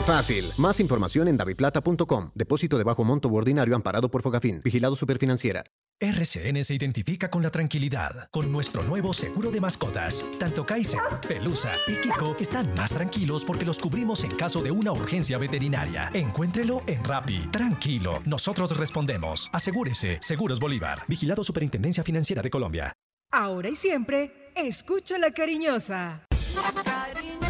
de fácil. Más información en daviplata.com. Depósito de bajo monto ordinario amparado por Fogafín. Vigilado Superfinanciera. RCN se identifica con la tranquilidad, con nuestro nuevo seguro de mascotas. Tanto Kaiser, Pelusa y Kiko están más tranquilos porque los cubrimos en caso de una urgencia veterinaria. Encuéntrelo en Rappi. Tranquilo, nosotros respondemos. Asegúrese, Seguros Bolívar. Vigilado Superintendencia Financiera de Colombia. Ahora y siempre, escucha la cariñosa. La cariñosa.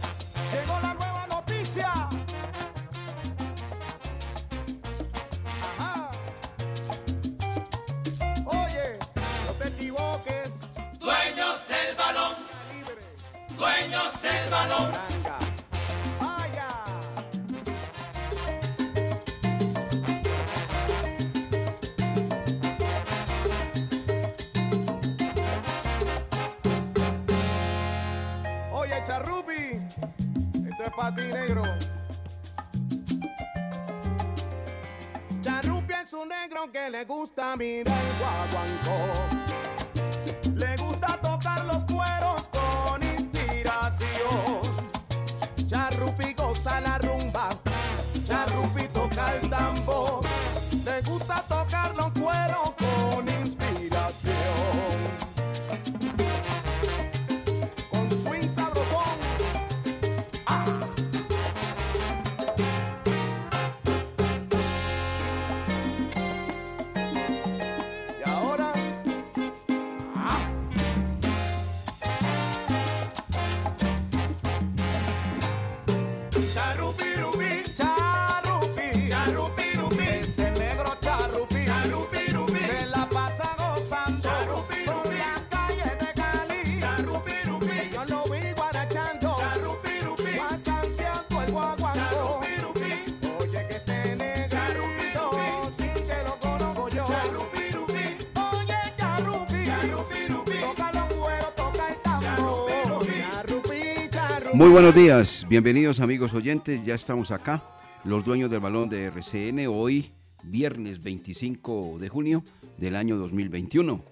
Muy buenos días, bienvenidos amigos oyentes, ya estamos acá, los dueños del balón de RCN, hoy viernes 25 de junio del año 2021,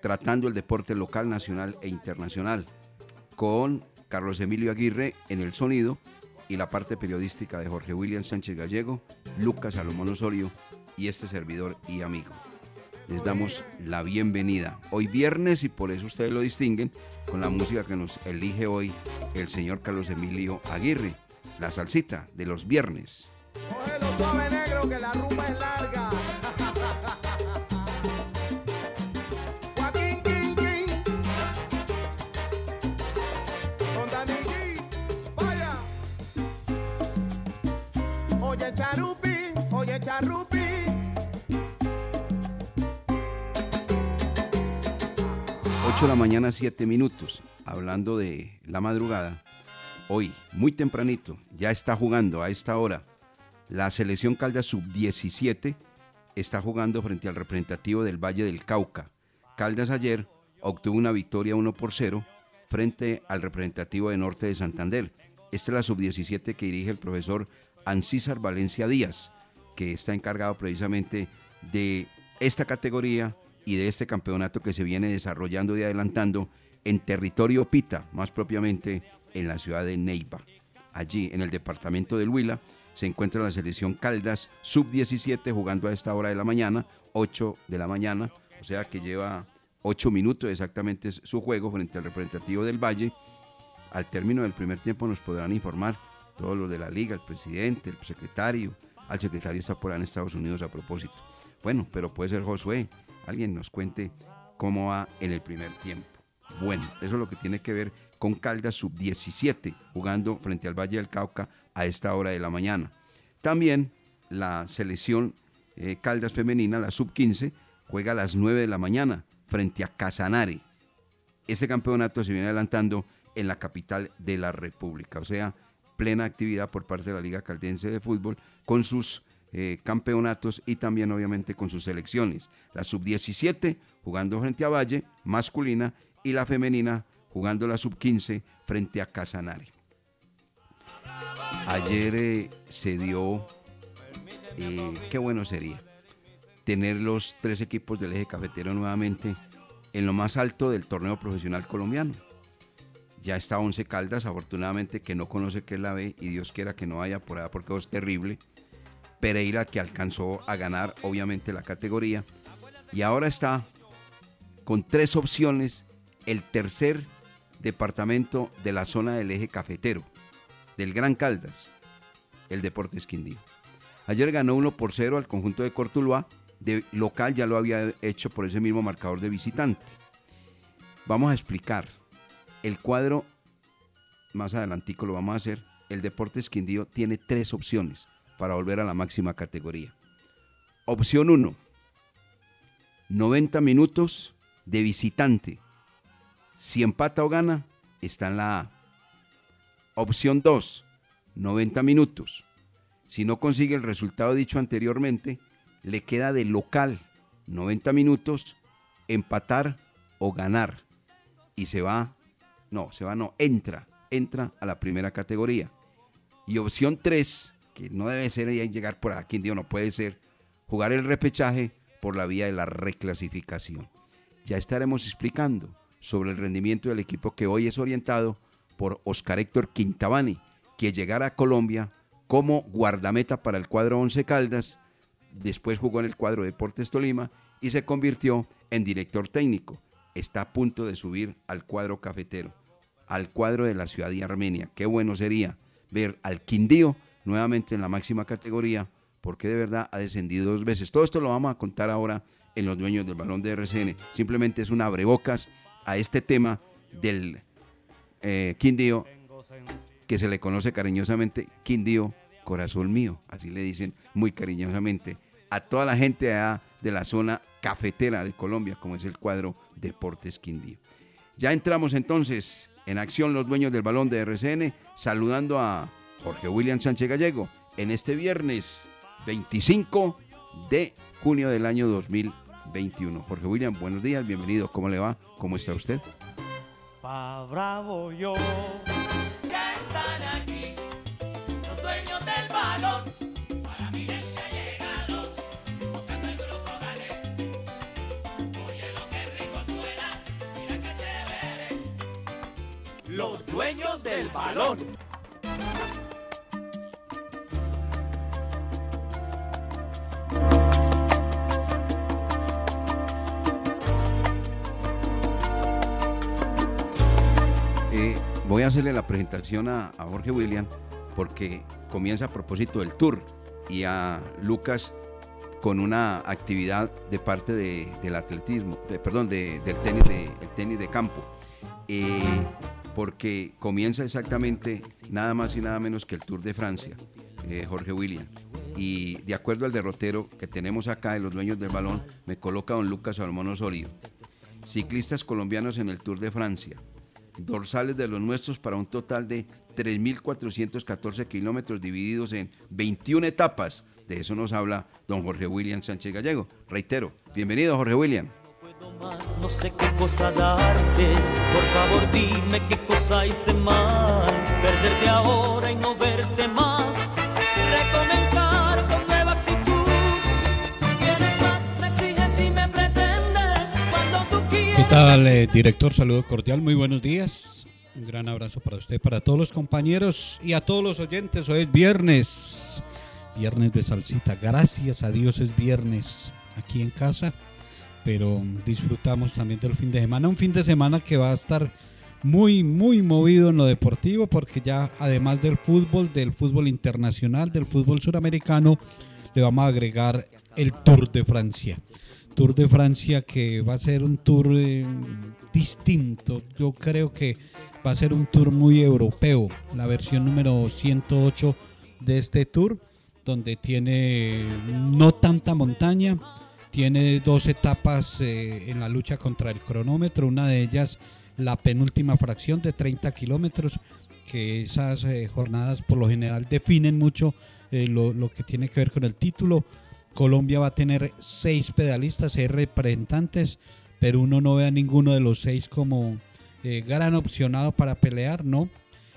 tratando el deporte local, nacional e internacional, con Carlos Emilio Aguirre en el sonido y la parte periodística de Jorge William Sánchez Gallego, Lucas Salomón Osorio y este servidor y amigo. Les damos la bienvenida. Hoy viernes y por eso ustedes lo distinguen con la música que nos elige hoy el señor Carlos Emilio Aguirre, la salsita de los viernes. Que la rumba es larga. Oye Charupi, oye Charupi. 8 de la mañana, 7 minutos. Hablando de la madrugada, hoy, muy tempranito, ya está jugando a esta hora. La selección Caldas Sub-17 está jugando frente al representativo del Valle del Cauca. Caldas ayer obtuvo una victoria 1 por 0 frente al representativo de Norte de Santander. Esta es la sub-17 que dirige el profesor Ancísar Valencia Díaz, que está encargado precisamente de esta categoría y de este campeonato que se viene desarrollando y adelantando en territorio Pita, más propiamente en la ciudad de Neiva. Allí, en el departamento del Huila, se encuentra la selección Caldas sub-17 jugando a esta hora de la mañana, 8 de la mañana, o sea que lleva 8 minutos exactamente su juego frente al representativo del Valle. Al término del primer tiempo nos podrán informar todos los de la liga, el presidente, el secretario, al secretario está por ahí en Estados Unidos a propósito. Bueno, pero puede ser Josué, alguien nos cuente cómo va en el primer tiempo. Bueno, eso es lo que tiene que ver con Caldas sub-17, jugando frente al Valle del Cauca a esta hora de la mañana. También la selección eh, Caldas femenina, la sub-15, juega a las 9 de la mañana frente a Casanare. Ese campeonato se viene adelantando en la capital de la República, o sea, plena actividad por parte de la Liga Caldense de Fútbol con sus eh, campeonatos y también obviamente con sus selecciones. La sub-17 jugando frente a Valle, masculina, y la femenina jugando la sub-15 frente a Casanare. Ayer eh, se dio, eh, qué bueno sería, tener los tres equipos del eje cafetero nuevamente en lo más alto del torneo profesional colombiano. Ya está Once Caldas, afortunadamente que no conoce qué es la B y Dios quiera que no vaya por allá porque es terrible. Pereira que alcanzó a ganar obviamente la categoría y ahora está con tres opciones el tercer departamento de la zona del eje cafetero, del Gran Caldas, el Deportes Quindío. Ayer ganó 1 por 0 al conjunto de Cortuluá, de local ya lo había hecho por ese mismo marcador de visitante. Vamos a explicar. El cuadro, más adelantico lo vamos a hacer, el Deportes Quindío tiene tres opciones para volver a la máxima categoría. Opción 1, 90 minutos de visitante si empata o gana, está en la A. Opción 2, 90 minutos. Si no consigue el resultado dicho anteriormente, le queda de local 90 minutos, empatar o ganar. Y se va, no, se va, no, entra, entra a la primera categoría. Y opción 3, que no debe ser llegar por aquí, no puede ser, jugar el repechaje por la vía de la reclasificación. Ya estaremos explicando sobre el rendimiento del equipo que hoy es orientado por Oscar Héctor Quintabani, que llegará a Colombia como guardameta para el cuadro Once Caldas, después jugó en el cuadro Deportes Tolima y se convirtió en director técnico. Está a punto de subir al cuadro cafetero, al cuadro de la ciudad de Armenia. Qué bueno sería ver al Quindío nuevamente en la máxima categoría, porque de verdad ha descendido dos veces. Todo esto lo vamos a contar ahora en los dueños del balón de RCN. Simplemente es un abrebocas a este tema del eh, Quindío, que se le conoce cariñosamente Quindío, corazón mío, así le dicen muy cariñosamente a toda la gente de la zona cafetera de Colombia, como es el cuadro Deportes Quindío. Ya entramos entonces en acción los dueños del balón de RCN, saludando a Jorge William Sánchez Gallego en este viernes 25 de junio del año 2020. 21. Jorge William, buenos días, bienvenido. ¿Cómo le va? ¿Cómo está usted? Pa bravo yo. Están aquí los dueños del balón. Los dueños del balón. Hacerle la presentación a, Jorge William porque comienza a propósito del tour y a Lucas con una actividad de parte del atletismo, perdón, del tenis de, tenis de campo. Eh, porque comienza exactamente nada más y nada menos que el Tour de Francia, eh, Jorge William. Y de acuerdo al derrotero que tenemos acá de los dueños del balón, me coloca don Lucas Salomón Osorio. Ciclistas colombianos en el Tour de Francia dorsales de los nuestros para un total de 3.414 kilómetros divididos en 21 etapas. De eso nos habla don Jorge William Sánchez Gallego. Reitero, bienvenido Jorge William. No sé qué cosa darte, por favor dime qué cosa hice mal Perderte ahora y no verte ¿Qué tal, eh, director? Saludo cordial, muy buenos días. Un gran abrazo para usted, para todos los compañeros y a todos los oyentes. Hoy es viernes, viernes de salsita. Gracias a Dios es viernes aquí en casa, pero disfrutamos también del fin de semana. Un fin de semana que va a estar muy, muy movido en lo deportivo, porque ya además del fútbol, del fútbol internacional, del fútbol suramericano, le vamos a agregar el Tour de Francia. Tour de Francia que va a ser un tour eh, distinto. Yo creo que va a ser un tour muy europeo, la versión número 108 de este tour, donde tiene no tanta montaña, tiene dos etapas eh, en la lucha contra el cronómetro, una de ellas la penúltima fracción de 30 kilómetros, que esas eh, jornadas por lo general definen mucho eh, lo, lo que tiene que ver con el título. Colombia va a tener seis pedalistas, seis representantes, pero uno no ve a ninguno de los seis como eh, gran opcionado para pelear, ¿no?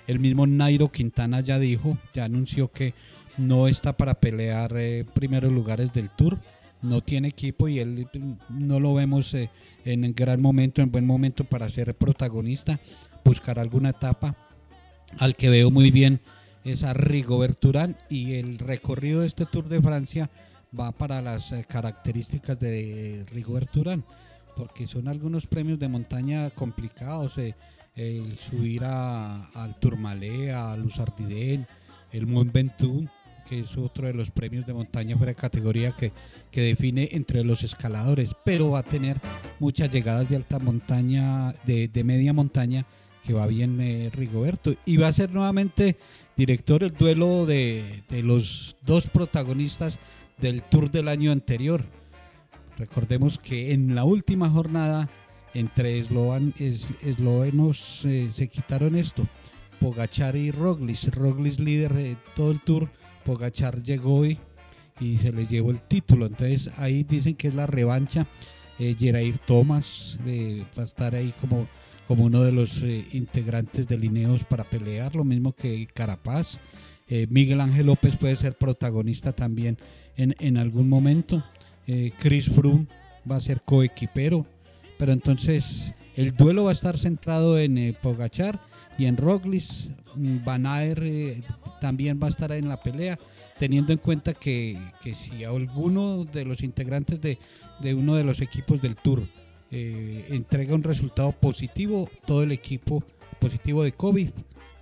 El mismo Nairo Quintana ya dijo, ya anunció que no está para pelear eh, primeros lugares del Tour, no tiene equipo y él no lo vemos eh, en gran momento, en buen momento para ser protagonista, buscar alguna etapa. Al que veo muy bien es a Rigobert Urán y el recorrido de este Tour de Francia va para las eh, características de Rigobert Urán, porque son algunos premios de montaña complicados, eh, el subir a, al Tourmalet, a Luzardiden, el Mont Ventoux, que es otro de los premios de montaña fuera de categoría que, define entre los escaladores, pero va a tener muchas llegadas de alta montaña, de, media montaña, que va bien eh, Rigoberto. Y va a ser nuevamente director el duelo de los dos protagonistas del Tour del año anterior. Recordemos que en la última jornada entre eslovenos eh, se quitaron esto. Pogachar y Roglic. Roglic líder de todo el Tour. Pogachar llegó y, y se le llevó el título. Entonces ahí dicen que es la revancha. Eh, Gerair Thomas eh, va a estar ahí como, como uno de los eh, integrantes de Lineos para pelear. Lo mismo que Carapaz. Eh, Miguel Ángel López puede ser protagonista también en, en algún momento. Eh, Chris Froome va a ser coequipero. Pero entonces el duelo va a estar centrado en eh, Pogachar y en Roglic. Mm, Van eh, también va a estar en la pelea, teniendo en cuenta que, que si alguno de los integrantes de, de uno de los equipos del Tour entrega un resultado positivo, todo el equipo positivo de COVID,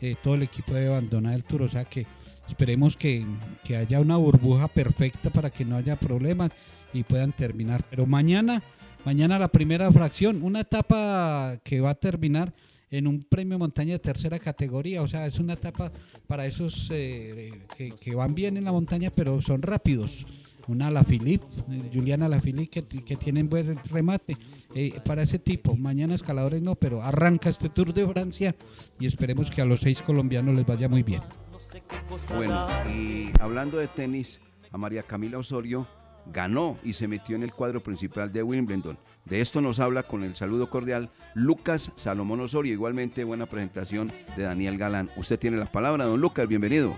eh, todo el equipo debe abandonar el Tour. O sea que esperemos que, que haya una burbuja perfecta para que no haya problemas y puedan terminar. Pero mañana, mañana la primera fracción, una etapa que va a terminar en un premio montaña de tercera categoría, o sea, es una etapa para esos eh, que, que van bien en la montaña, pero son rápidos. Una Alaphilippe, eh, Juliana Alaphilippe, que, que tienen buen remate. Eh, para ese tipo, mañana escaladores no, pero arranca este Tour de Francia y esperemos que a los seis colombianos les vaya muy bien. Bueno, y hablando de tenis, a María Camila Osorio ganó y se metió en el cuadro principal de Wimbledon. De esto nos habla con el saludo cordial Lucas Salomón Osorio. Igualmente buena presentación de Daniel Galán. Usted tiene la palabra, don Lucas, bienvenido.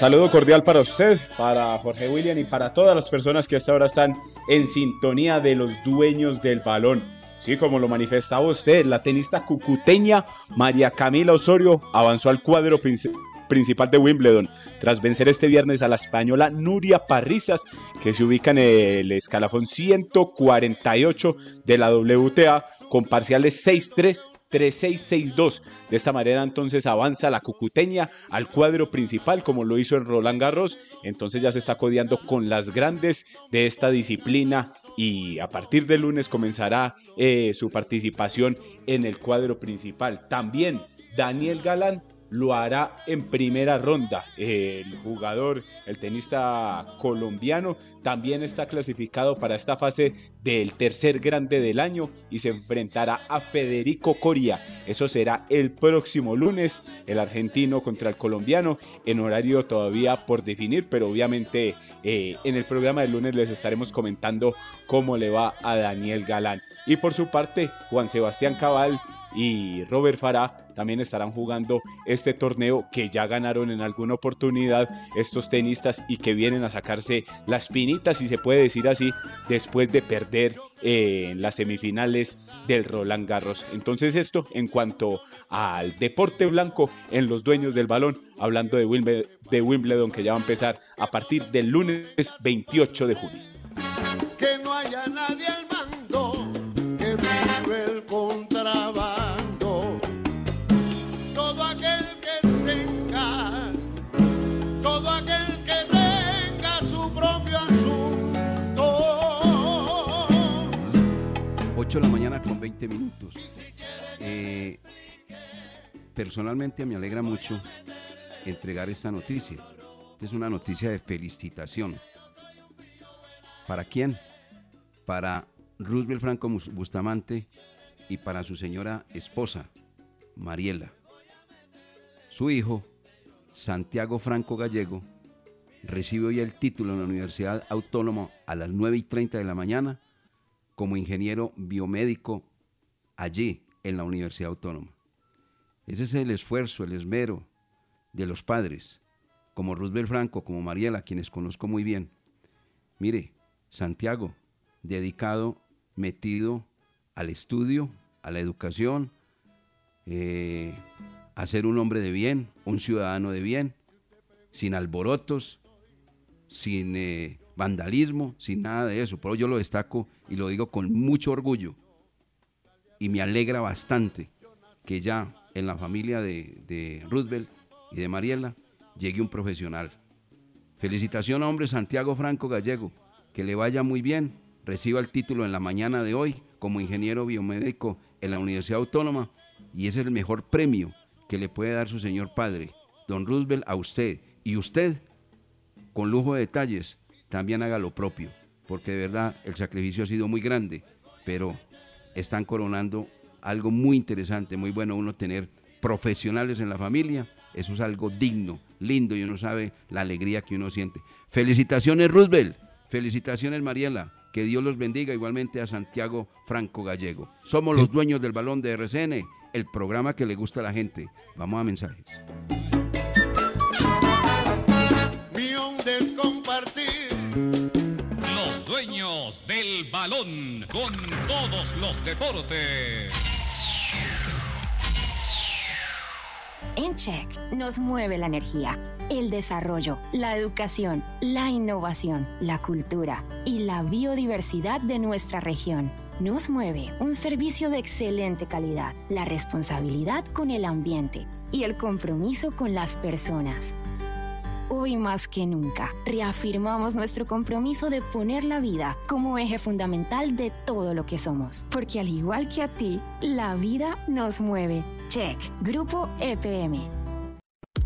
Saludo cordial para usted, para Jorge William y para todas las personas que hasta ahora están en sintonía de los dueños del balón. Sí, como lo manifestaba usted, la tenista cucuteña María Camila Osorio avanzó al cuadro princi- principal de Wimbledon tras vencer este viernes a la española Nuria Parrizas, que se ubica en el escalafón 148 de la WTA con parciales 6-3. 3-6-6-2. De esta manera entonces avanza la cucuteña al cuadro principal como lo hizo en Roland Garros. Entonces ya se está codeando con las grandes de esta disciplina y a partir del lunes comenzará eh, su participación en el cuadro principal. También Daniel Galán lo hará en primera ronda. El jugador, el tenista colombiano, también está clasificado para esta fase del tercer grande del año y se enfrentará a Federico Coria. Eso será el próximo lunes, el argentino contra el colombiano, en horario todavía por definir, pero obviamente eh, en el programa del lunes les estaremos comentando cómo le va a Daniel Galán. Y por su parte, Juan Sebastián Cabal y Robert Farah también estarán jugando este torneo que ya ganaron en alguna oportunidad estos tenistas y que vienen a sacarse las pinitas, si se puede decir así, después de perder eh, en las semifinales del Roland Garros. Entonces esto en cuanto al deporte blanco en los dueños del balón, hablando de Wimbledon, de Wimbledon que ya va a empezar a partir del lunes 28 de junio. 8 de la mañana con 20 minutos. Eh, personalmente me alegra mucho entregar esta noticia. Es una noticia de felicitación. ¿Para quién? Para Roosevelt Franco Bustamante y para su señora esposa, Mariela. Su hijo, Santiago Franco Gallego, recibe hoy el título en la Universidad Autónoma a las 9 y 30 de la mañana como ingeniero biomédico allí en la Universidad Autónoma. Ese es el esfuerzo, el esmero de los padres, como Roosevelt Franco, como Mariela, quienes conozco muy bien. Mire, Santiago, dedicado, metido al estudio, a la educación, eh, a ser un hombre de bien, un ciudadano de bien, sin alborotos, sin eh, vandalismo, sin nada de eso. Pero yo lo destaco y lo digo con mucho orgullo. Y me alegra bastante que ya en la familia de, de Roosevelt y de Mariela llegue un profesional. Felicitación, hombre, Santiago Franco Gallego. Que le vaya muy bien. Reciba el título en la mañana de hoy como ingeniero biomédico en la Universidad Autónoma. Y es el mejor premio que le puede dar su señor padre, don Roosevelt, a usted. Y usted, con lujo de detalles, también haga lo propio. Porque de verdad el sacrificio ha sido muy grande. Pero están coronando algo muy interesante, muy bueno uno tener profesionales en la familia. Eso es algo digno, lindo y uno sabe la alegría que uno siente. Felicitaciones Roosevelt, felicitaciones Mariela, que Dios los bendiga igualmente a Santiago Franco Gallego. Somos los dueños del balón de RCN, el programa que le gusta a la gente. Vamos a mensajes. Del balón con todos los deportes. En Check nos mueve la energía, el desarrollo, la educación, la innovación, la cultura y la biodiversidad de nuestra región. Nos mueve un servicio de excelente calidad, la responsabilidad con el ambiente y el compromiso con las personas. Hoy más que nunca, reafirmamos nuestro compromiso de poner la vida como eje fundamental de todo lo que somos, porque al igual que a ti, la vida nos mueve. Check, Grupo EPM.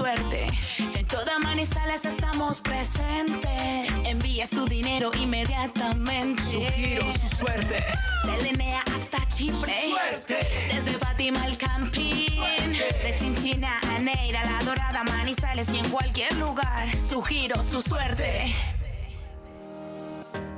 Suerte. En toda Manizales estamos presentes. Envía su dinero inmediatamente. Su giro, su suerte. De Linea hasta Chipre. Su suerte. Desde Fátima al Campín. De Chinchina a Neira, La Dorada, Manizales y en cualquier lugar. Su giro, su suerte.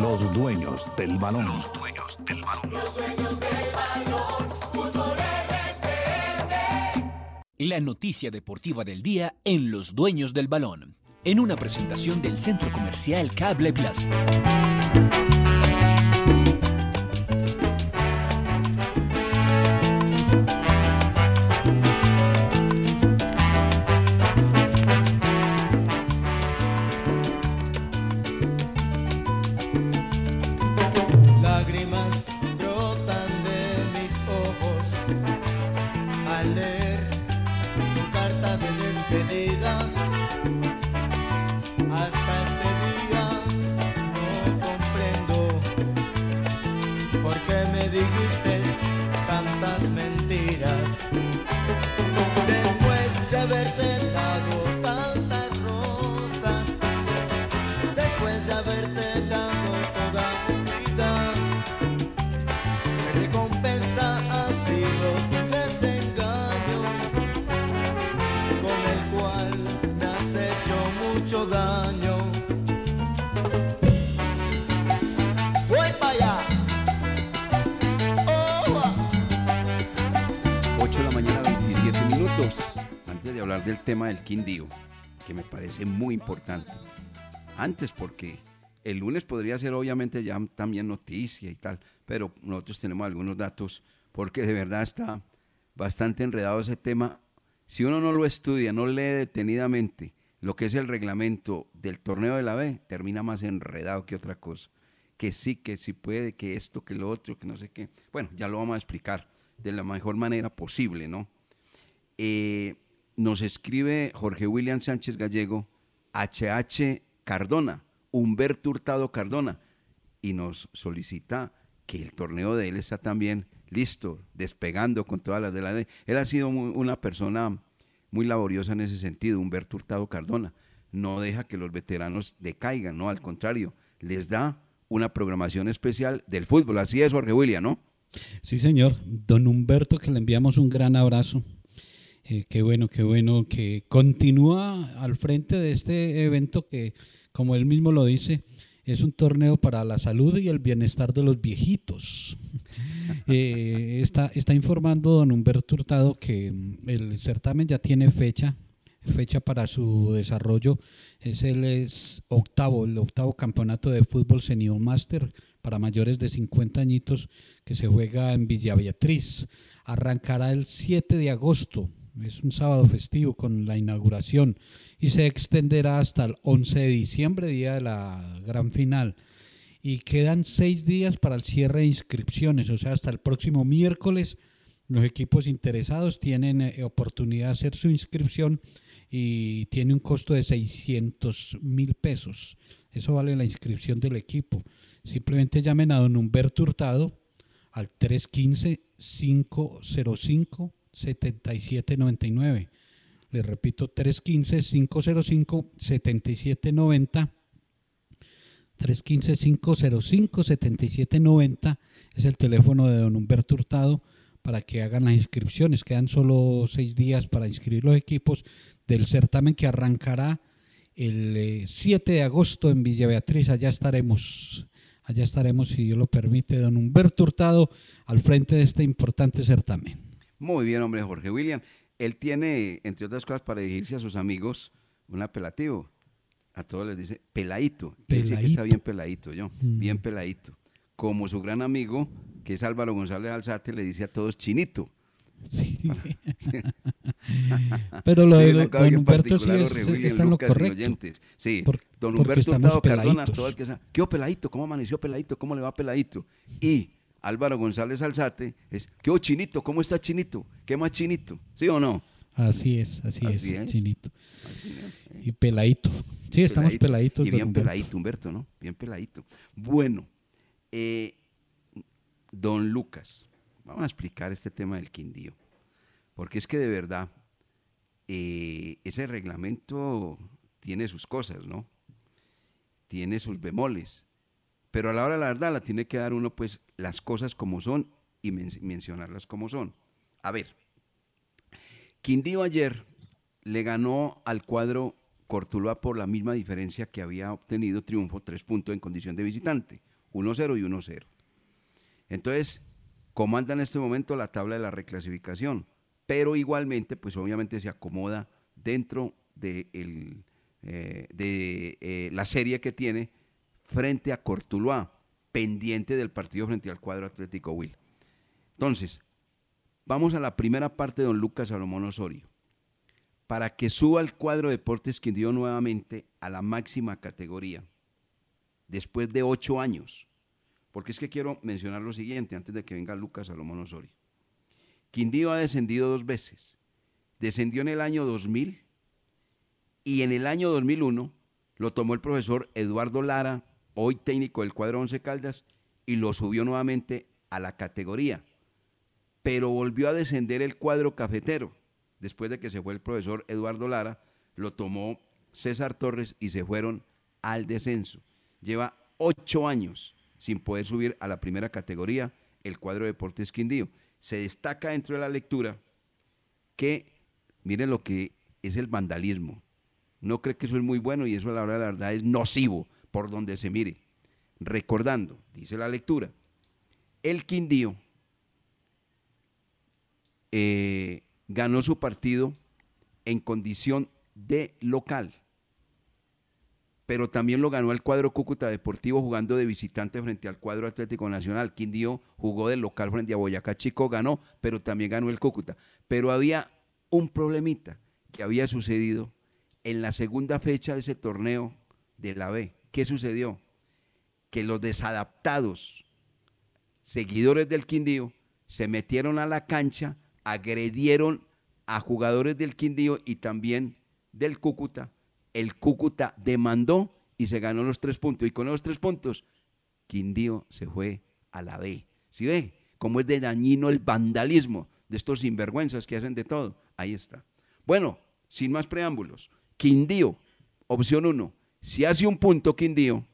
Los dueños del balón. Los dueños del balón. Los dueños del balón. La noticia deportiva del día en Los Dueños del Balón, en una presentación del Centro Comercial Cable Plaza. Del Quindío, que me parece muy importante. Antes, porque el lunes podría ser obviamente ya también noticia y tal, pero nosotros tenemos algunos datos, porque de verdad está bastante enredado ese tema. Si uno no lo estudia, no lee detenidamente lo que es el reglamento del torneo de la B, termina más enredado que otra cosa. Que sí, que sí puede, que esto, que lo otro, que no sé qué. Bueno, ya lo vamos a explicar de la mejor manera posible, ¿no? Eh, nos escribe Jorge William Sánchez Gallego, HH Cardona, Humberto Hurtado Cardona, y nos solicita que el torneo de él está también listo, despegando con todas las de la ley. Él ha sido muy- una persona muy laboriosa en ese sentido, Humberto Hurtado Cardona. No deja que los veteranos decaigan, no, al contrario, les da una programación especial del fútbol. Así es, Jorge William, ¿no? Sí, señor. Don Humberto, que le enviamos un gran abrazo. Eh, qué bueno, qué bueno que continúa al frente de este evento que, como él mismo lo dice, es un torneo para la salud y el bienestar de los viejitos. Eh, está, informando don Humberto Hurtado que mm, el certamen ya tiene fecha, fecha para su desarrollo. Es el octavo, el octavo campeonato de fútbol senior master para mayores de 50 añitos que se juega en Villa Beatriz. Arrancará el 7 de agosto, es un sábado festivo con la inauguración y se extenderá hasta el 11 de diciembre, día de la gran final. Y quedan seis días para el cierre de inscripciones, o sea, hasta el próximo miércoles los equipos interesados tienen eh, oportunidad de hacer su inscripción y tiene un costo de 600 mil pesos. Eso vale la inscripción del equipo. Simplemente llamen a don Humberto Hurtado al 315-505-7799. Les repito, 315-505-7790. 315-505-7790 es el teléfono de don Humberto Hurtado para que hagan las inscripciones. Quedan solo seis días para inscribir los equipos del certamen que arrancará el eh, 7 de agosto en Villa Beatriz. Allá estaremos, allá estaremos, si Dios lo permite, don Humberto Hurtado al frente de este importante certamen. Muy bien, hombre, Jorge William. Él tiene, entre otras cosas, para dirigirse a sus amigos, un apelativo. A todos les dice peladito. Él sí que está bien peladito, yo. Mm. Bien peladito. Como su gran amigo, que es Álvaro González Alzate, le dice a todos chinito. Pero lo de Tiene una don Humberto sí es- está en lo correcto. Sí, Por- don Humberto Cardona, todo el que ¿qué peladito? ¿Cómo amaneció peladito? ¿Cómo le va peladito? Y Álvaro González Alzate es, ¿qué hubo chinito? ¿Cómo está chinito? ¿Qué más chinito? ¿Sí o no? Así es, así, Así es, es. chinito. Y peladito. Sí, estamos Peladito. peladitos. Y bien Humberto. peladito, Humberto, ¿no? Bien peladito. Bueno, eh, don Lucas, vamos a explicar este tema del Quindío. Porque es que de verdad, eh, ese reglamento tiene sus cosas, ¿no? Tiene sus bemoles. Pero a la hora de la verdad la tiene que dar uno, pues, las cosas como son y men- mencionarlas como son. A ver, Quindío ayer le ganó al cuadro Cortuluá por la misma diferencia que había obtenido triunfo, tres puntos en condición de visitante, 1-0 y 1-0. Entonces, comanda en este momento la tabla de la reclasificación, pero igualmente, pues obviamente se acomoda dentro de, el, eh, de eh, la serie que tiene frente a Cortuluá, pendiente del partido frente al cuadro Atlético Will. Entonces, vamos a la primera parte de don Lucas Salomón Osorio. Para que suba el cuadro Deportes Quindío nuevamente a la máxima categoría, después de ocho años. Porque es que quiero mencionar lo siguiente antes de que venga Lucas Salomón Osorio. Quindío ha descendido dos veces. Descendió en el año 2000 y en el año 2001 lo tomó el profesor Eduardo Lara, hoy técnico del cuadro Once Caldas, y lo subió nuevamente a la categoría. Pero volvió a descender el cuadro cafetero. Después de que se fue el profesor Eduardo Lara, lo tomó César Torres y se fueron al descenso. Lleva ocho años sin poder subir a la primera categoría el cuadro de Deportes Quindío. Se destaca dentro de la lectura que, miren lo que es el vandalismo. No cree que eso es muy bueno y eso a la hora de la verdad es nocivo por donde se mire. Recordando, dice la lectura, el Quindío eh, ganó su partido en condición de local, pero también lo ganó el cuadro Cúcuta Deportivo jugando de visitante frente al cuadro Atlético Nacional. Quindío jugó de local frente a Boyacá Chico, ganó, pero también ganó el Cúcuta. Pero había un problemita que había sucedido en la segunda fecha de ese torneo de la B. ¿Qué sucedió? Que los desadaptados seguidores del Quindío se metieron a la cancha, agredieron a jugadores del Quindío y también del Cúcuta. El Cúcuta demandó y se ganó los tres puntos. Y con los tres puntos, Quindío se fue a la B. ¿Sí ve? Cómo es de dañino el vandalismo de estos sinvergüenzas que hacen de todo. Ahí está. Bueno, sin más preámbulos, Quindío, opción 1. Si hace un punto Quindío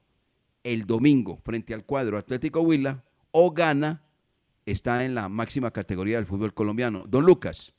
el domingo frente al cuadro Atlético Huila o gana, está en la máxima categoría del fútbol colombiano. Don Lucas.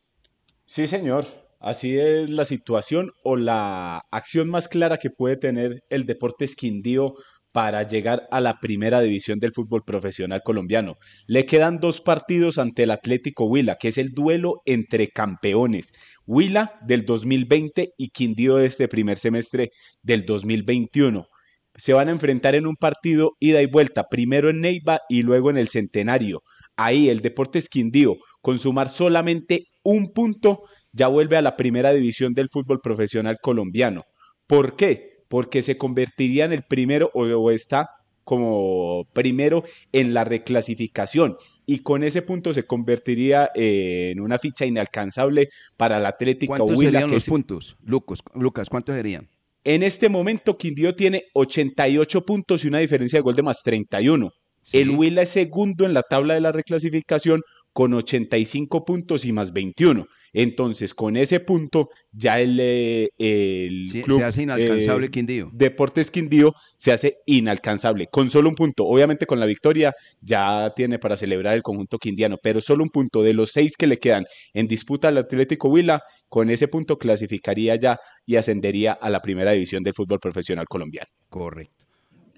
Sí, señor. Así es la situación o la acción más clara que puede tener el Deportes Quindío para llegar a la primera división del fútbol profesional colombiano. Le quedan dos partidos ante el Atlético Huila, que es el duelo entre campeones. Huila del 2020 y Quindío de este primer semestre del 2021. Se van a enfrentar en un partido ida y vuelta, primero en Neiva y luego en el Centenario. Ahí el Deportes Quindío, con sumar solamente un punto, ya vuelve a la primera división del fútbol profesional colombiano. ¿Por qué? Porque se convertiría en el primero o, o está como primero en la reclasificación y con ese punto se convertiría eh, en una ficha inalcanzable para el Atlético ¿Cuántos Huila. serían que los puntos? Lucas, Lucas, ¿cuántos serían? En este momento Quindío tiene 88 puntos y una diferencia de gol de más 31. El Huila es segundo en la tabla de la reclasificación con 85 puntos y más 21. Entonces, con ese punto, ya el, eh, el Sí, club se hace inalcanzable eh, Quindío. Deportes Quindío se hace inalcanzable, con solo un punto. Obviamente con la victoria ya tiene para celebrar el conjunto quindiano, pero solo un punto de los seis que le quedan en disputa al Atlético Huila, con ese punto clasificaría ya y ascendería a la primera división del fútbol profesional colombiano. Correcto.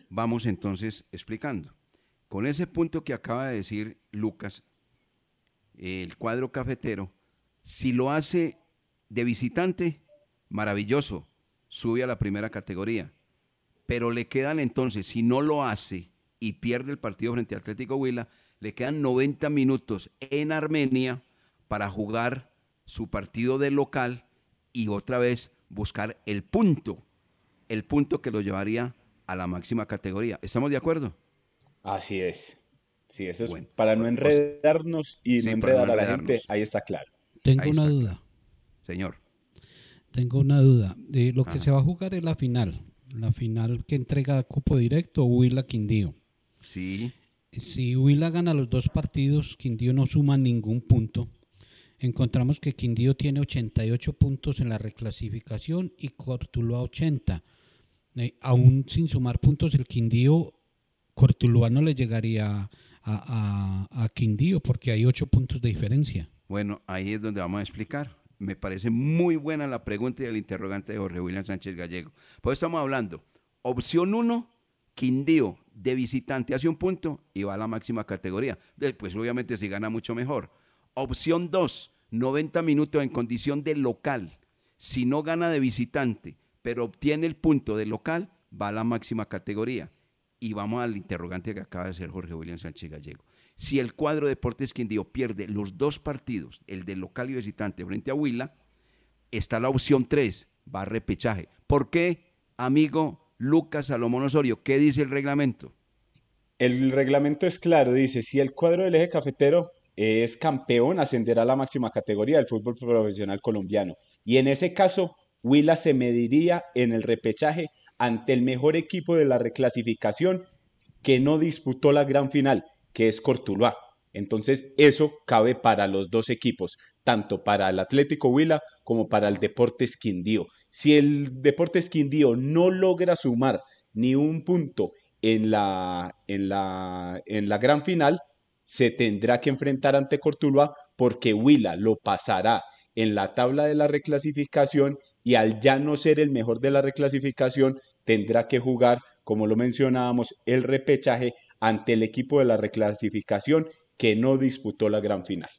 Vamos entonces explicando. Con ese punto que acaba de decir Lucas, el cuadro cafetero, si lo hace de visitante, maravilloso, sube a la primera categoría. Pero le quedan entonces, si no lo hace y pierde el partido frente a Atlético Huila, le quedan 90 minutos en Armenia para jugar su partido de local y otra vez buscar el punto, el punto que lo llevaría a la máxima categoría. ¿Estamos de acuerdo? Así es. Sí, eso es Bueno, para no enredarnos y Sí, no enredar a la gente, ahí está claro. Tengo Ahí una está. duda. Señor. Tengo una duda. Eh, lo que se va a jugar es la final. La final que entrega cupo directo Huila Quindío. Sí. Si Huila gana los dos partidos, Quindío no suma ningún punto. Encontramos que Quindío tiene 88 puntos en la reclasificación y Cortuluá 80. Eh, aún sin sumar puntos, el Quindío, Cortuluá no le llegaría a, Quindío porque hay 8 puntos de diferencia. Bueno, ahí es donde vamos a explicar. Me parece muy buena la pregunta y el interrogante de Jorge William Sánchez Gallego. Pues estamos hablando, opción 1, Quindío de visitante hace un punto y va a la máxima categoría. Después, obviamente, si gana mucho mejor. Opción 2, 90 minutos en condición de local. Si no gana de visitante, pero obtiene el punto de local, va a la máxima categoría. Y vamos al interrogante que acaba de hacer Jorge William Sánchez Gallego. Si el cuadro Deportes Quindío pierde los dos partidos, el de local y visitante frente a Huila, está la opción 3, va a repechaje. ¿Por qué, amigo Lucas Salomón Osorio? ¿Qué dice el reglamento? El reglamento es claro, dice, si el cuadro del eje cafetero es campeón, ascenderá a la máxima categoría del fútbol profesional colombiano. Y en ese caso, Huila se mediría en el repechaje ante el mejor equipo de la reclasificación que no disputó la gran final, que es Cortuluá. Entonces, eso cabe para los dos equipos, tanto para el Atlético Huila como para el Deportes Quindío. Si el Deportes Quindío no logra sumar ni un punto en la, en la, en la gran final, se tendrá que enfrentar ante Cortuluá porque Huila lo pasará en la tabla de la reclasificación y al ya no ser el mejor de la reclasificación, tendrá que jugar, como lo mencionábamos, el repechaje ante el equipo de la reclasificación que no disputó la gran final.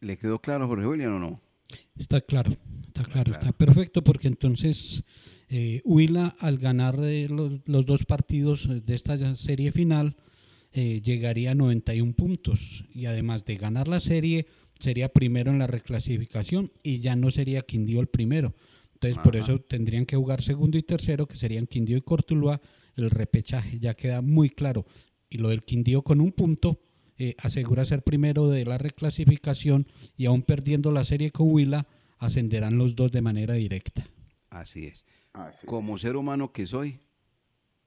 ¿Le quedó claro, Jorge William, o no? Está claro, está claro, está perfecto porque entonces eh, Huila al ganar eh, los, los dos partidos de esta serie final eh, llegaría a 91 puntos y además de ganar la serie sería primero en la reclasificación y ya no sería Quindío el primero. Entonces por eso tendrían que jugar segundo y tercero que serían Quindío y Cortuluá el repechaje, ya queda muy claro. Y lo del Quindío con un punto eh, asegura ser primero de la reclasificación y aún perdiendo la serie con Huila, ascenderán los dos de manera directa. Así es. como ser humano que soy,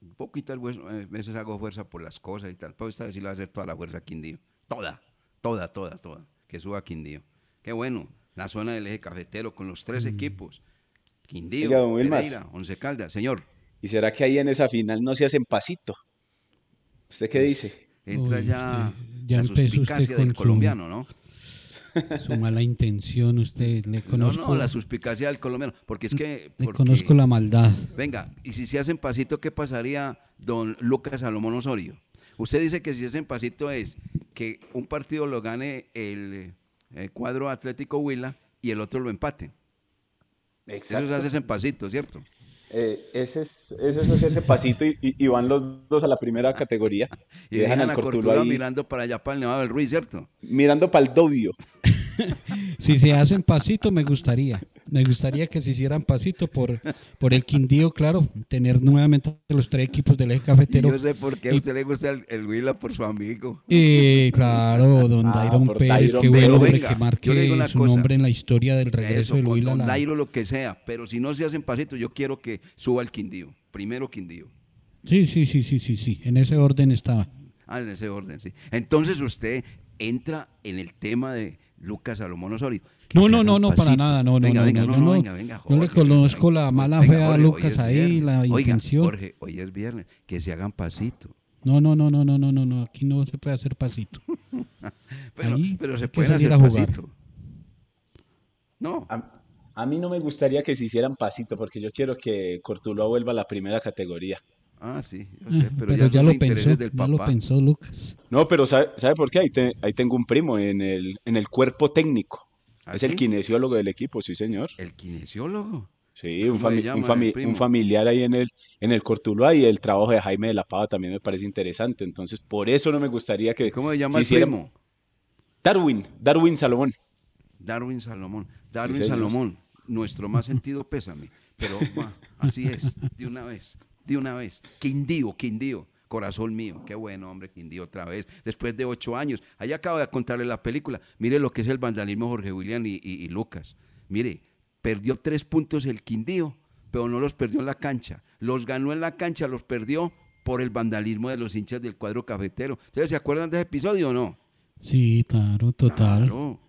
un poquito a veces hago fuerza por las cosas y tal. Pero esta vez sí le voy a hacer toda la fuerza a Quindío. Toda, toda, toda, toda. Que suba Quindío. Qué bueno. La zona del eje cafetero con los tres equipos. Quindío, Oiga. Pereira, Once Caldas. Señor. ¿Y será que ahí en esa final no se hacen pasito? ¿Usted qué dice? Entra Uy, ya, ya la suspicacia del su- colombiano, ¿no? Su mala intención, usted le No, conozco. no, la suspicacia del colombiano. Porque es que. le porque- conozco la maldad. Venga, y si se hacen pasito, ¿qué pasaría, don Lucas Salomón Osorio? Usted dice que si hacen pasito es que un partido lo gane el, eh, cuadro Atlético Huila y el otro lo empate. Eso se hace en pasito, ¿cierto? Eh, ese, es, ese es hacerse pasito y, y- y van los dos a la primera categoría. Y dejan, al a ahí mirando para allá, para el Nevado del Ruiz, ¿cierto? mirando para el dobio. Si se hacen pasito, me gustaría. Me gustaría que se hicieran pasito por, por el Quindío, claro, tener nuevamente los tres equipos del eje Y cafetero. yo sé por qué a Y- usted le gusta el, el Huila por su amigo. Eh, claro, don Ah, Dairon Pérez, Dairon qué bueno hombre, Venga, que marque su cosa. nombre en la historia del regreso Eso, del Huila. Dairo lo que sea, pero si no se hacen pasito, yo quiero que suba el Quindío. Primero Quindío. Sí, sí, sí, sí, sí, sí, en ese orden estaba. Ah, en ese orden, sí. Entonces usted entra en el tema de Lucas Salomón Osorio. No, no, no, no, para nada, no, no, venga, no, venga, no, no, yo no, no- venga, venga, yo le Jorge, conozco la mala venga, fe a Jorge, Lucas ahí, viernes. la Oiga, intención. Jorge, hoy es viernes, que se hagan pasito. No, no, no, no, no, no, no, no, aquí no se puede hacer pasito. Pero, Ahí pero se salir hacer a jugar. pasito. No. A, a mí no me gustaría que se hicieran pasito porque yo quiero que Cortuluá vuelva a la primera categoría. Ah, sí, yo sé, pero, Pero ya, ya lo los intereses pensó, del ya lo papá. pensó Lucas. No, pero ¿sabe, sabe por qué? Ahí, te- ahí tengo un primo en el, en el cuerpo técnico. ¿Ah, es sí? el kinesiólogo del equipo, sí, señor. ¿El kinesiólogo? Sí, un, ¿Cómo le fami- llama un, el fami- primo? un familiar ahí en el, en el Cortuluá y el trabajo de Jaime de la Pava también me parece interesante. Entonces, por eso no me gustaría que. ¿Cómo se llama se el primo? Darwin, Darwin Salomón. Darwin Salomón. Darwin. Salomón, nuestro más sentido pésame. Pero va, así es, de una vez, de una vez. Quindío, Quindío, corazón mío. Qué bueno, hombre, Quindío otra vez. Después de ocho años. Ahí acabo de contarle la película. Mire lo que es el vandalismo Jorge William y, y- y Lucas. Mire, perdió tres puntos el Quindío, pero no los perdió en la cancha. Los ganó en la cancha, los perdió por el vandalismo de los hinchas del cuadro cafetero. ¿Ustedes se acuerdan de ese episodio o no? Sí, claro, total. Claro.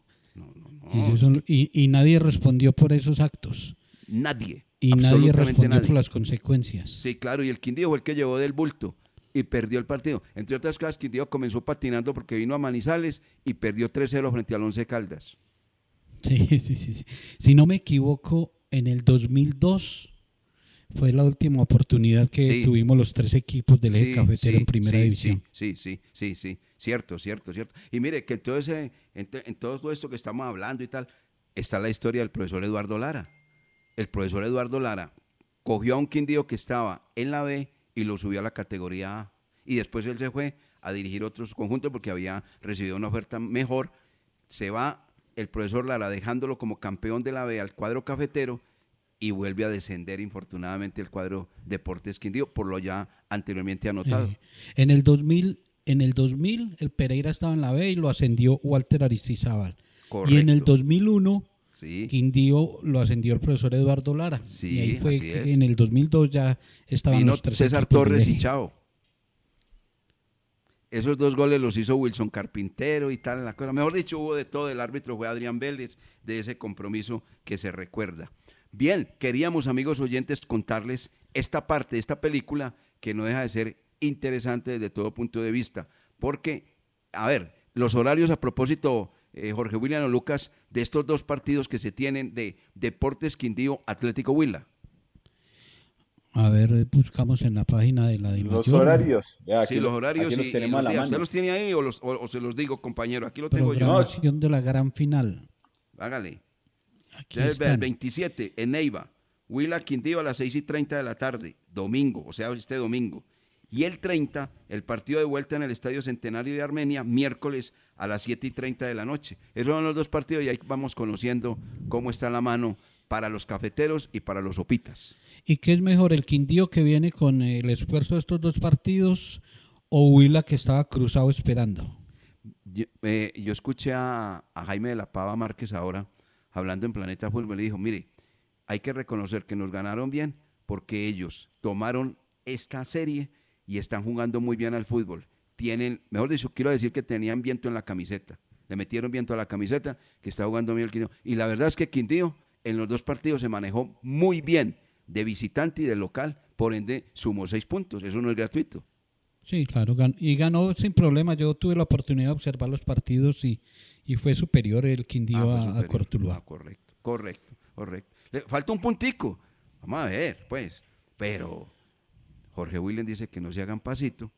Ellos son- y, y nadie respondió por esos actos. Nadie. Y nadie respondió nadie. por las consecuencias. Sí, claro, y el Quindío fue el que llevó del bulto y perdió el partido. Entre otras cosas, Quindío comenzó patinando porque vino a Manizales y perdió 3-0 frente al Once Caldas. Sí, sí, sí, sí. Si no me equivoco, en el 2002 fue la última oportunidad que Sí. tuvimos los tres equipos del eje Sí, cafetero sí, en primera división. Sí, sí, sí, sí. Cierto, cierto, cierto. Y mire que en todo, ese, en, te- en todo esto que estamos hablando y tal, está la historia del profesor Eduardo Lara. El profesor Eduardo Lara cogió a un Quindío que estaba en la B y lo subió a la categoría A. Y después él se fue a dirigir otros conjuntos porque había recibido una oferta mejor. Se va el profesor Lara dejándolo como campeón de la B al cuadro cafetero y vuelve a descender infortunadamente el cuadro Deportes Quindío por lo ya anteriormente anotado. En el 2000, en el 2000 el Pereira estaba en la B y lo ascendió Walter Aristizábal. Y en el Correcto. 2001 Sí. Quindío lo ascendió el profesor Eduardo Lara. Sí, y ahí fue así que es. en el 2002 ya estaban Vino los tres César Torres y. Chao. Esos dos goles los hizo Wilson Carpintero y tal, la cosa. Mejor dicho, hubo de todo. El árbitro fue Adrián Vélez de ese compromiso que se recuerda. Bien, queríamos, amigos oyentes, contarles esta parte de esta película que no deja de ser interesante desde todo punto de vista. Porque, a ver, los horarios a propósito, eh, Jorge William o Lucas, de estos dos partidos que se tienen de Deportes Quindío Atlético Huila. A ver, eh, buscamos en la página de la Los Dimayor. horarios. Vea, aquí sí, lo- los horarios aquí los y- y tenemos a la mano. ¿Usted los tiene ahí o, los- o- o se los digo, compañero? Aquí lo tengo yo. Programación de la gran final. Hágale. Aquí el están. 27 en Neiva, Huila Quindío a las 6 y 30 de la tarde, domingo, o sea, este domingo. Y el 30, el partido de vuelta en el Estadio Centenario de Armenia, miércoles a las 7 y 30 de la noche. Esos son los dos partidos y ahí vamos conociendo cómo está la mano para los cafeteros y para los opitas. ¿Y qué es mejor, el Quindío que viene con el esfuerzo de estos dos partidos o Huila que estaba cruzado esperando? Yo, eh, yo escuché a, a Jaime de la Pava Márquez ahora hablando en Planeta Fútbol y dijo, mire, hay que reconocer que nos ganaron bien porque ellos tomaron esta serie y están jugando muy bien al fútbol. Tienen, mejor dicho, quiero decir que tenían viento en la camiseta. Le metieron viento a la camiseta, que está jugando bien el Quindío. Y la verdad es que Quindío en los dos partidos se manejó muy bien, de visitante y de local. Por ende, sumó seis puntos. Eso no es gratuito. Sí, claro, y ganó sin problema. Yo tuve la oportunidad de observar los partidos y, y fue superior el Quindío Ah, a-. Cortuluá. Ah, correcto, correcto, correcto. Le falta un puntico. Vamos a ver, pues. Pero Jorge William dice que no se hagan pasito.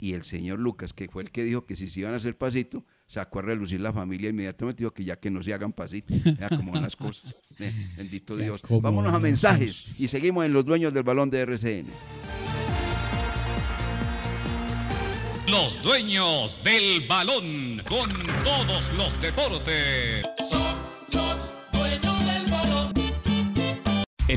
Y el señor Lucas, que fue el que dijo que si se iban a hacer pasito, sacó a relucir la familia inmediatamente dijo que ya que no se hagan pasito. Vea cómo van las cosas. Eh, bendito Ya, Dios. Vámonos a mensajes y seguimos en los dueños del balón de RCN. Los dueños del balón con todos los deportes. Los del balón.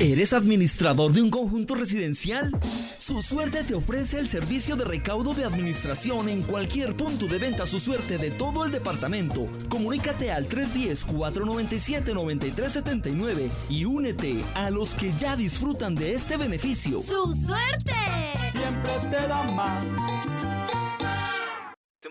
¿Eres administrador de un conjunto residencial? Su Suerte te ofrece el servicio de recaudo de administración en cualquier punto de venta Su Suerte de todo el departamento. Comunícate al 310-497-9379 y únete a los que ya disfrutan de este beneficio. ¡Su suerte! Siempre te da más.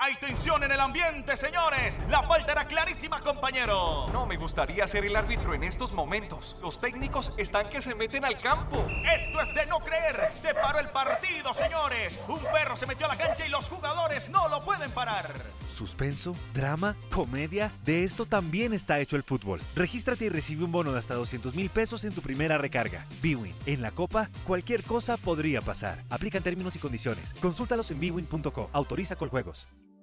Hay tensión en el ambiente, señores. La falta era clarísima, compañero. No me gustaría ser el árbitro en estos momentos. Los técnicos están que se meten al campo. Esto es de no creer. Se paró el partido, señores. Un perro se metió a la cancha y los jugadores no lo pueden parar. Suspenso, drama, comedia, de esto también está hecho el fútbol. Regístrate y recibe un bono de hasta 200 mil pesos en tu primera recarga. Bwin, en la Copa, cualquier cosa podría pasar. Aplican términos y condiciones. Consúltalos en bwin.co. Autoriza con juegos.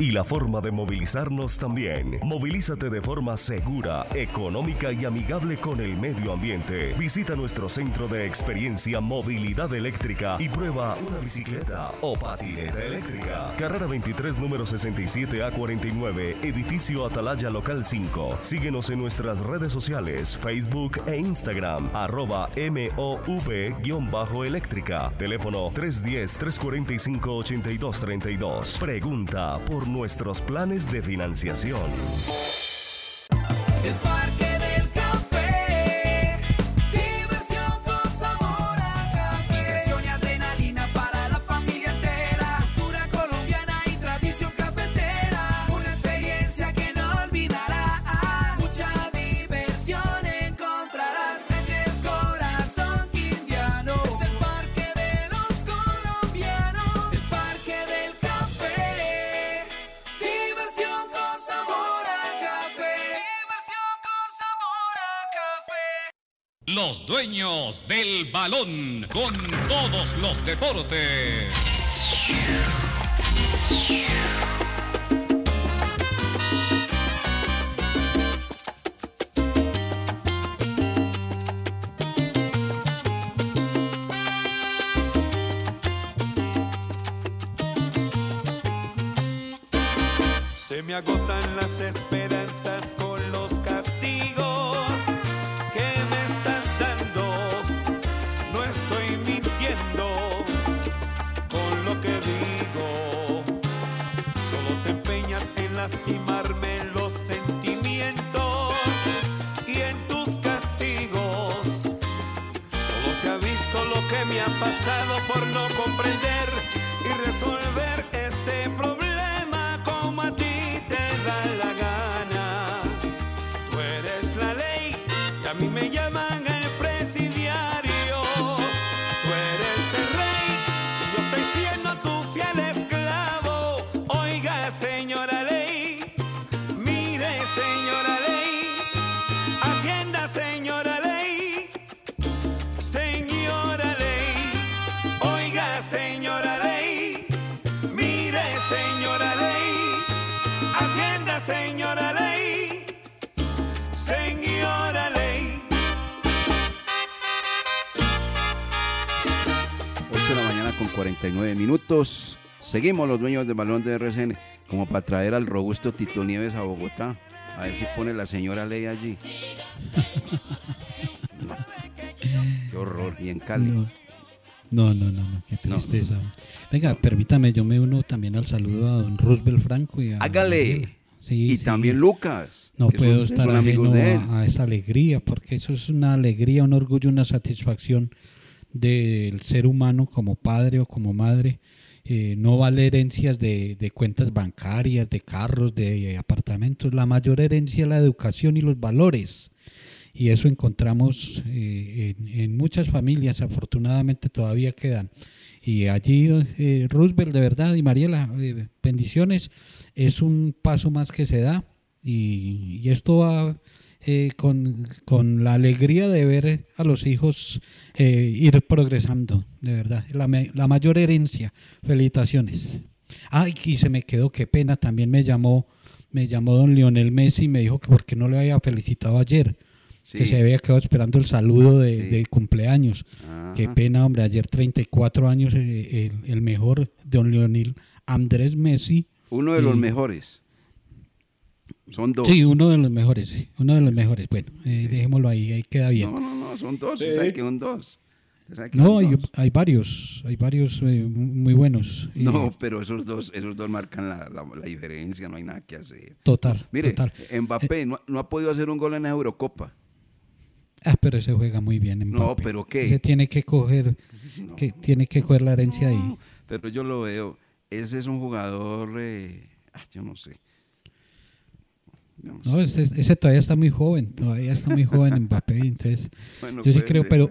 Y la forma de movilizarnos también. Movilízate de forma segura, económica y amigable con el medio ambiente. Visita nuestro centro de experiencia Movilidad Eléctrica y prueba una bicicleta o patineta eléctrica. Carrera 23, número 67A49, edificio Atalaya Local 5. Síguenos en nuestras redes sociales, Facebook e Instagram, arroba MOV-eléctrica. Teléfono 310-345-8232. Pregunta por nuestros planes de financiación. Dueños del balón con todos los deportes. Se me agotan las esperanzas pasado por no comprender y resolver este señora ley, señora ley. 8 de la mañana con 49 minutos. Seguimos los dueños del balón de RCN como para traer al robusto Tito Nieves a Bogotá. A ver si pone la señora ley allí. No. Qué horror. Y en Cali. No. No, no, no, no, qué tristeza. Venga, permítame, yo me uno también al saludo a don Roosevelt Franco y a... Hágale. Sí, y sí. también Lucas. No que son- puedo ustedes estar son amigos de él. a, a esa alegría, porque eso es una alegría, un orgullo, una satisfacción del ser humano como padre o como madre. Eh, no vale herencias de, de cuentas bancarias, de carros, de apartamentos. La mayor herencia es la educación y los valores. Y eso encontramos eh, en, en muchas familias, afortunadamente todavía quedan. Y allí, eh, Roosevelt, de verdad, y Mariela, eh, bendiciones, es un paso más que se da. Y, y esto va eh, con, con la alegría de ver a los hijos eh, ir progresando, de verdad. La, la mayor herencia. Felicitaciones. Ay, y se me quedó, qué pena, también me llamó, me llamó don Lionel Messi y me dijo que por qué no le había felicitado ayer. Que se había quedado esperando el saludo de, de cumpleaños. Qué pena, hombre. Ayer 34 años, eh, el, el mejor don Lionel Andrés Messi. Uno de los mejores. Son dos. Sí, uno de los mejores, sí, uno de los mejores. Bueno, eh, dejémoslo ahí, ahí queda bien. No, no, no, son dos. Sí. que son dos. Que No, son hay, dos. hay varios, hay varios eh, muy buenos. Eh, No, pero esos dos, esos dos marcan la, la- la diferencia, no hay nada que hacer. Total, Mire, total. Mbappé no, no ha podido hacer un gol en la Eurocopa. Ah, pero se juega muy bien. No, Mbappé. pero ¿qué? Se tiene que coger, que tiene que coger la herencia ahí. Pero yo lo veo. Ese es un jugador, eh, ah, yo no sé. Yo no sé. Ese, ese todavía está muy joven, todavía está muy joven Mbappé, entonces Bueno, yo sí creo, ser, pero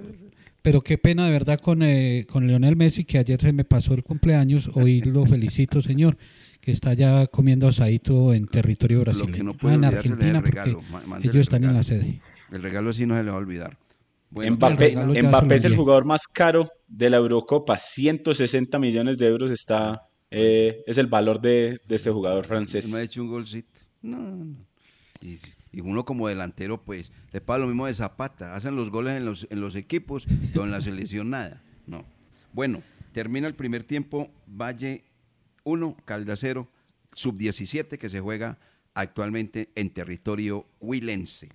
pero qué pena de verdad con, eh, con Lionel Messi, que ayer se me pasó el cumpleaños, hoy lo felicito, señor, que está ya comiendo asadito en territorio brasileño. Lo que no Ah, en Argentina, regalo. porque ellos el están en la sede. El regalo sí no se le va a olvidar. Bueno, Mbappé, Mbappé es el jugador más caro de la Eurocopa. 160 millones de euros está, eh, es el valor de, este jugador francés. me ha hecho un golcito. No, no. Y, uno como delantero, pues, le pasa lo mismo de Zapata. Hacen los goles en los, en los equipos, pero en la selección nada. No. Bueno, termina el primer tiempo. Valle 1, Caldacero, sub-17, que se juega actualmente en territorio huilense.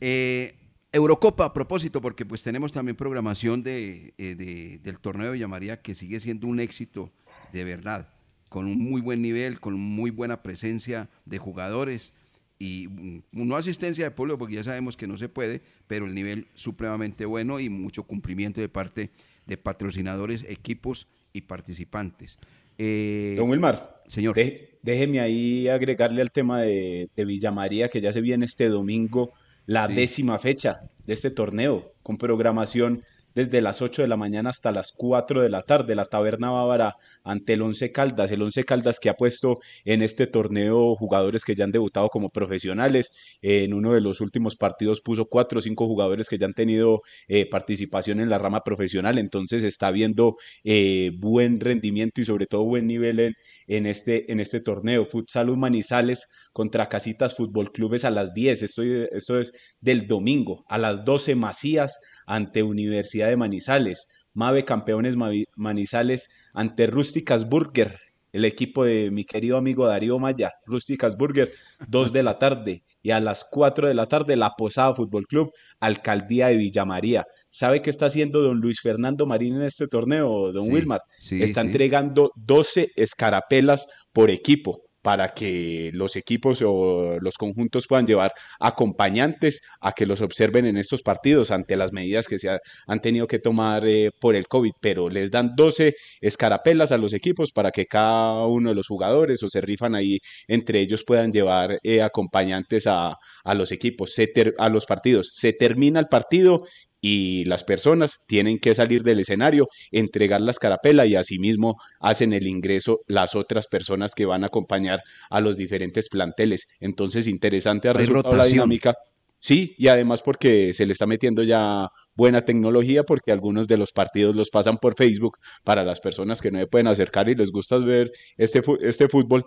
Eh, Eurocopa, a propósito, porque pues tenemos también programación de, eh, de- del torneo de Villa María que sigue siendo un éxito de verdad, con un muy buen nivel, con muy buena presencia de jugadores y no asistencia de público porque ya sabemos que no se puede, pero el nivel supremamente bueno y mucho cumplimiento de parte de patrocinadores, equipos y participantes. Eh, Don Wilmar, señor. de- déjeme ahí agregarle al tema de, de Villa María, que ya se viene este domingo la Sí. décima fecha de este torneo, con programación desde las 8 de la mañana hasta las 4 de la tarde. La Taberna Bávara ante el Once Caldas, el Once Caldas que ha puesto en este torneo jugadores que ya han debutado como profesionales. En uno de los últimos partidos puso cuatro o cinco jugadores que ya han tenido eh, participación en la rama profesional, entonces está viendo eh, buen rendimiento y sobre todo buen nivel en, en, este, en este torneo. Futsal Manizales contra Casitas Fútbol Clubes a las 10, esto, esto es del domingo, a las 12 Macías ante Universidad de Manizales. Mave Campeones Manizales ante Rústicas Burger, el equipo de mi querido amigo Darío Maya, Rústicas Burger, 2 de la tarde. Y a las 4 de la tarde, La Posada Fútbol Club, Alcaldía de Villamaría. ¿Sabe qué está haciendo don Luis Fernando Marín en este torneo, don Wilmar? está entregando 12 escarapelas por equipo para que los equipos o los conjuntos puedan llevar acompañantes a que los observen en estos partidos ante las medidas que se han tenido que tomar eh, por el COVID, pero les dan 12 escarapelas a los equipos para que cada uno de los jugadores o se rifan ahí entre ellos puedan llevar eh, acompañantes a, a, los equipos, a los partidos. Se termina el partido y las personas tienen que salir del escenario, entregar la escarapela y asimismo hacen el ingreso las otras personas que van a acompañar a los diferentes planteles. Entonces, interesante ha resultado la dinámica. Sí, y además porque se le está metiendo ya buena tecnología porque algunos de los partidos los pasan por Facebook para las personas que no se pueden acercar y les gusta ver este, este fútbol,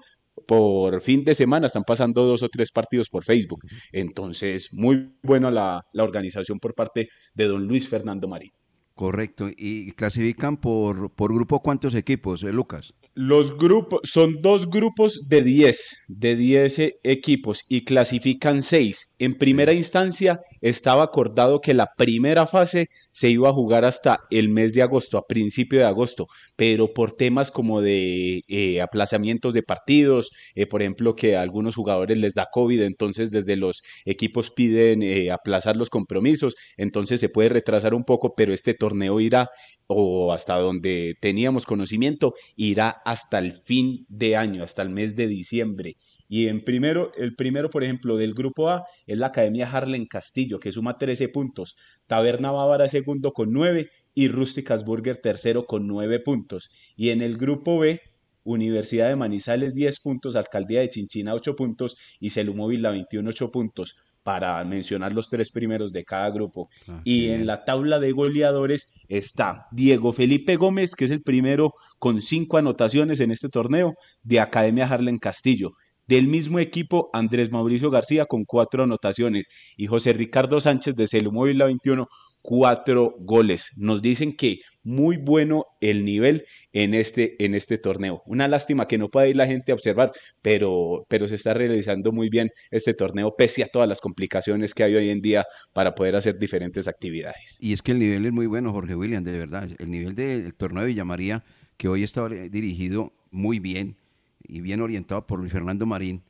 por fin de semana están pasando dos o tres partidos por Facebook. Entonces, muy buena la, la organización por parte de don Luis Fernando Marín. Correcto. ¿Y clasifican por, por grupo cuántos equipos, eh, Lucas? Los grupos son dos grupos de 10, de 10 equipos y clasifican 6. En primera instancia estaba acordado que la primera fase se iba a jugar hasta el mes de agosto, a principio de agosto, pero por temas como de eh, aplazamientos de partidos, eh, por ejemplo, que a algunos jugadores les da COVID, entonces desde los equipos piden eh, aplazar los compromisos, entonces se puede retrasar un poco, pero este torneo irá o hasta donde teníamos conocimiento, irá hasta el fin de año, hasta el mes de diciembre. Y en primero, el primero, por ejemplo, del grupo A es la Academia Harlen Castillo, que suma 13 puntos. Taberna Bávara segundo con 9 y Rústicas Burger tercero con 9 puntos. Y en el grupo B, Universidad de Manizales 10 puntos, Alcaldía de Chinchina 8 puntos y Celumóvil la 21 8 puntos para mencionar los tres primeros de cada grupo. Ah, y en la tabla de goleadores está Diego Felipe Gómez, que es el primero con cinco anotaciones en este torneo, de Academia Harlen Castillo. Del mismo equipo, Andrés Mauricio García con cuatro anotaciones y José Ricardo Sánchez de Celumóvil la 21 cuatro goles. Nos dicen que muy bueno el nivel en este, en este torneo. Una lástima que no pueda ir la gente a observar, pero, pero se está realizando muy bien este torneo pese a todas las complicaciones que hay hoy en día para poder hacer diferentes actividades. Y es que el nivel es muy bueno, Jorge William, de verdad. El nivel del torneo de Villamaría, que hoy está dirigido muy bien y bien orientado por Luis Fernando Marín.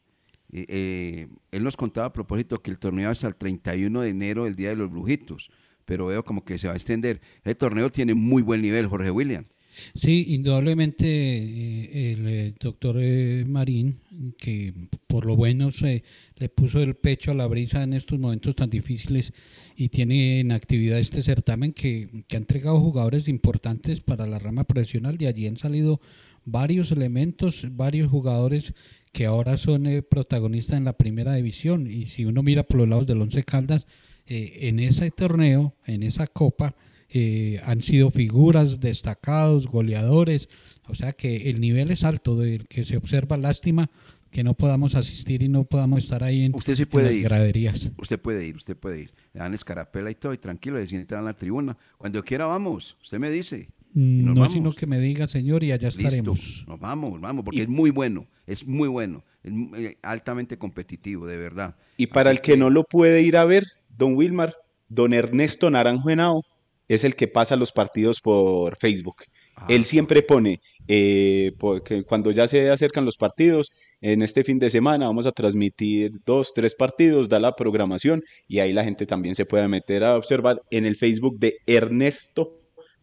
Eh, eh, él nos contaba a propósito que el torneo es el 31 de enero, el Día de los Brujitos pero veo como que se va a extender. El torneo tiene muy buen nivel, Jorge William. Sí, indudablemente eh, el eh, doctor eh, Marín, que por lo bueno se le puso el pecho a la brisa en estos momentos tan difíciles y tiene en actividad este certamen que, que ha entregado jugadores importantes para la rama profesional. De allí han salido varios elementos, varios jugadores que ahora son protagonistas en la primera división. Y si uno mira por los lados del Once Caldas, eh, en ese torneo, en esa copa, eh, han sido figuras, destacados, goleadores, o sea que el nivel es alto del que se observa, lástima que no podamos asistir y no podamos estar ahí en, usted sí puede las graderías. Usted puede ir, usted puede ir. Le dan escarapela y todo, y tranquilo, le sientan en la tribuna. Cuando quiera vamos, usted me dice. Mm, no, sino que me diga, señor, y allá estaremos. Nos vamos, vamos, porque es muy bueno, es muy bueno, es eh, altamente competitivo, de verdad. Y para el que no lo puede ir a ver, Don Wilmar, don Ernesto Naranjo Henao es el que pasa los partidos por Facebook. Ah, Él siempre pone, eh, porque cuando ya se acercan los partidos, en este fin de semana vamos a transmitir dos, tres partidos, da la programación y ahí la gente también se puede meter a observar en el Facebook de Ernesto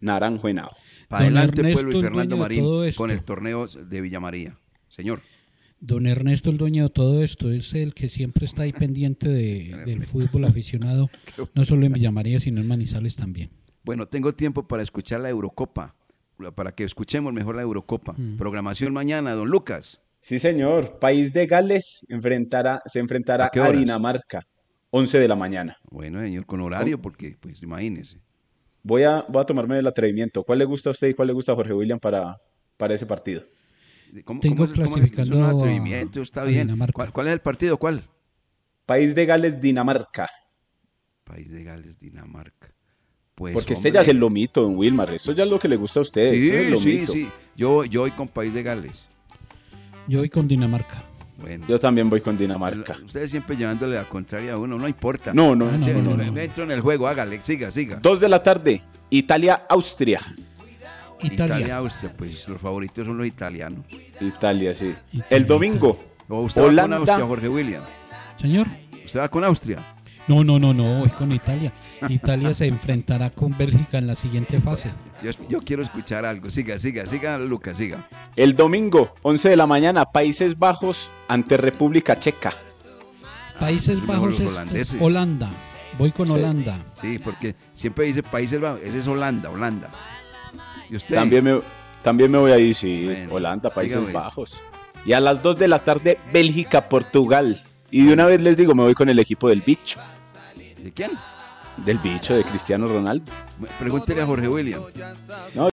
Naranjo Henao. Para adelante, pueblo y Fernando Marín, con el torneo de Villa María. Señor. Don Ernesto, el dueño de todo esto, es el que siempre está ahí pendiente de, del fútbol aficionado, no solo en Villamaría, sino en Manizales también. Bueno, tengo tiempo para escuchar la Eurocopa, para que escuchemos mejor la Eurocopa. Mm. Programación mañana, don Lucas. Sí, señor. País de Gales enfrentará, se enfrentará ¿A? Dinamarca. 11 de la mañana. Bueno, señor, con horario, porque, pues, imagínese. Voy a, voy a tomarme el atrevimiento. ¿Cuál le gusta a usted y cuál le gusta a Jorge William para, para ese partido? ¿Cómo, Tengo cómo cómo es? clasificando a- atrevimiento, está a bien. ¿Cuál, cuál es el partido? ¿Cuál? País de Gales, Dinamarca. País de Gales, Dinamarca. Pues, Porque este hombre. ya es el lomito, don Wilmar. Esto ya es lo que le gusta a usted. esto es el Sí, sí, sí. Yo, yo voy con País de Gales. Yo voy con Dinamarca. Bueno. Yo también voy con Dinamarca. Ustedes siempre llevándole la contraria a uno, no importa. No, no, Che, no, no, no. Entro en el juego, hágale, siga, siga. Dos de la tarde, Italia-Austria. Italia. Austria, pues los favoritos son los italianos. Italia, sí. El domingo, ¿O usted va con Holanda. Austria, Jorge William? Señor. ¿Usted va con Austria? No, no, no, no, voy con Italia. Italia se enfrentará con Bélgica en la siguiente fase. Yo, yo quiero escuchar algo. Siga, siga, siga, Lucas, siga. El domingo, 11 de la mañana, Países Bajos ante República Checa. Países Son Bajos es, holandeses. Holanda. Voy con Sí. Holanda. Sí, porque siempre dice Países Bajos. Ese es Holanda, Holanda. ¿Y usted? También me, también me voy a ir, sí, Bueno, Holanda, Países pues. Bajos. Y a las 2 de la tarde, Bélgica, Portugal. Y de una vez les digo, me voy con el equipo del bicho. ¿De quién? Del bicho, de Cristiano Ronaldo. Pregúntele a Jorge William. No,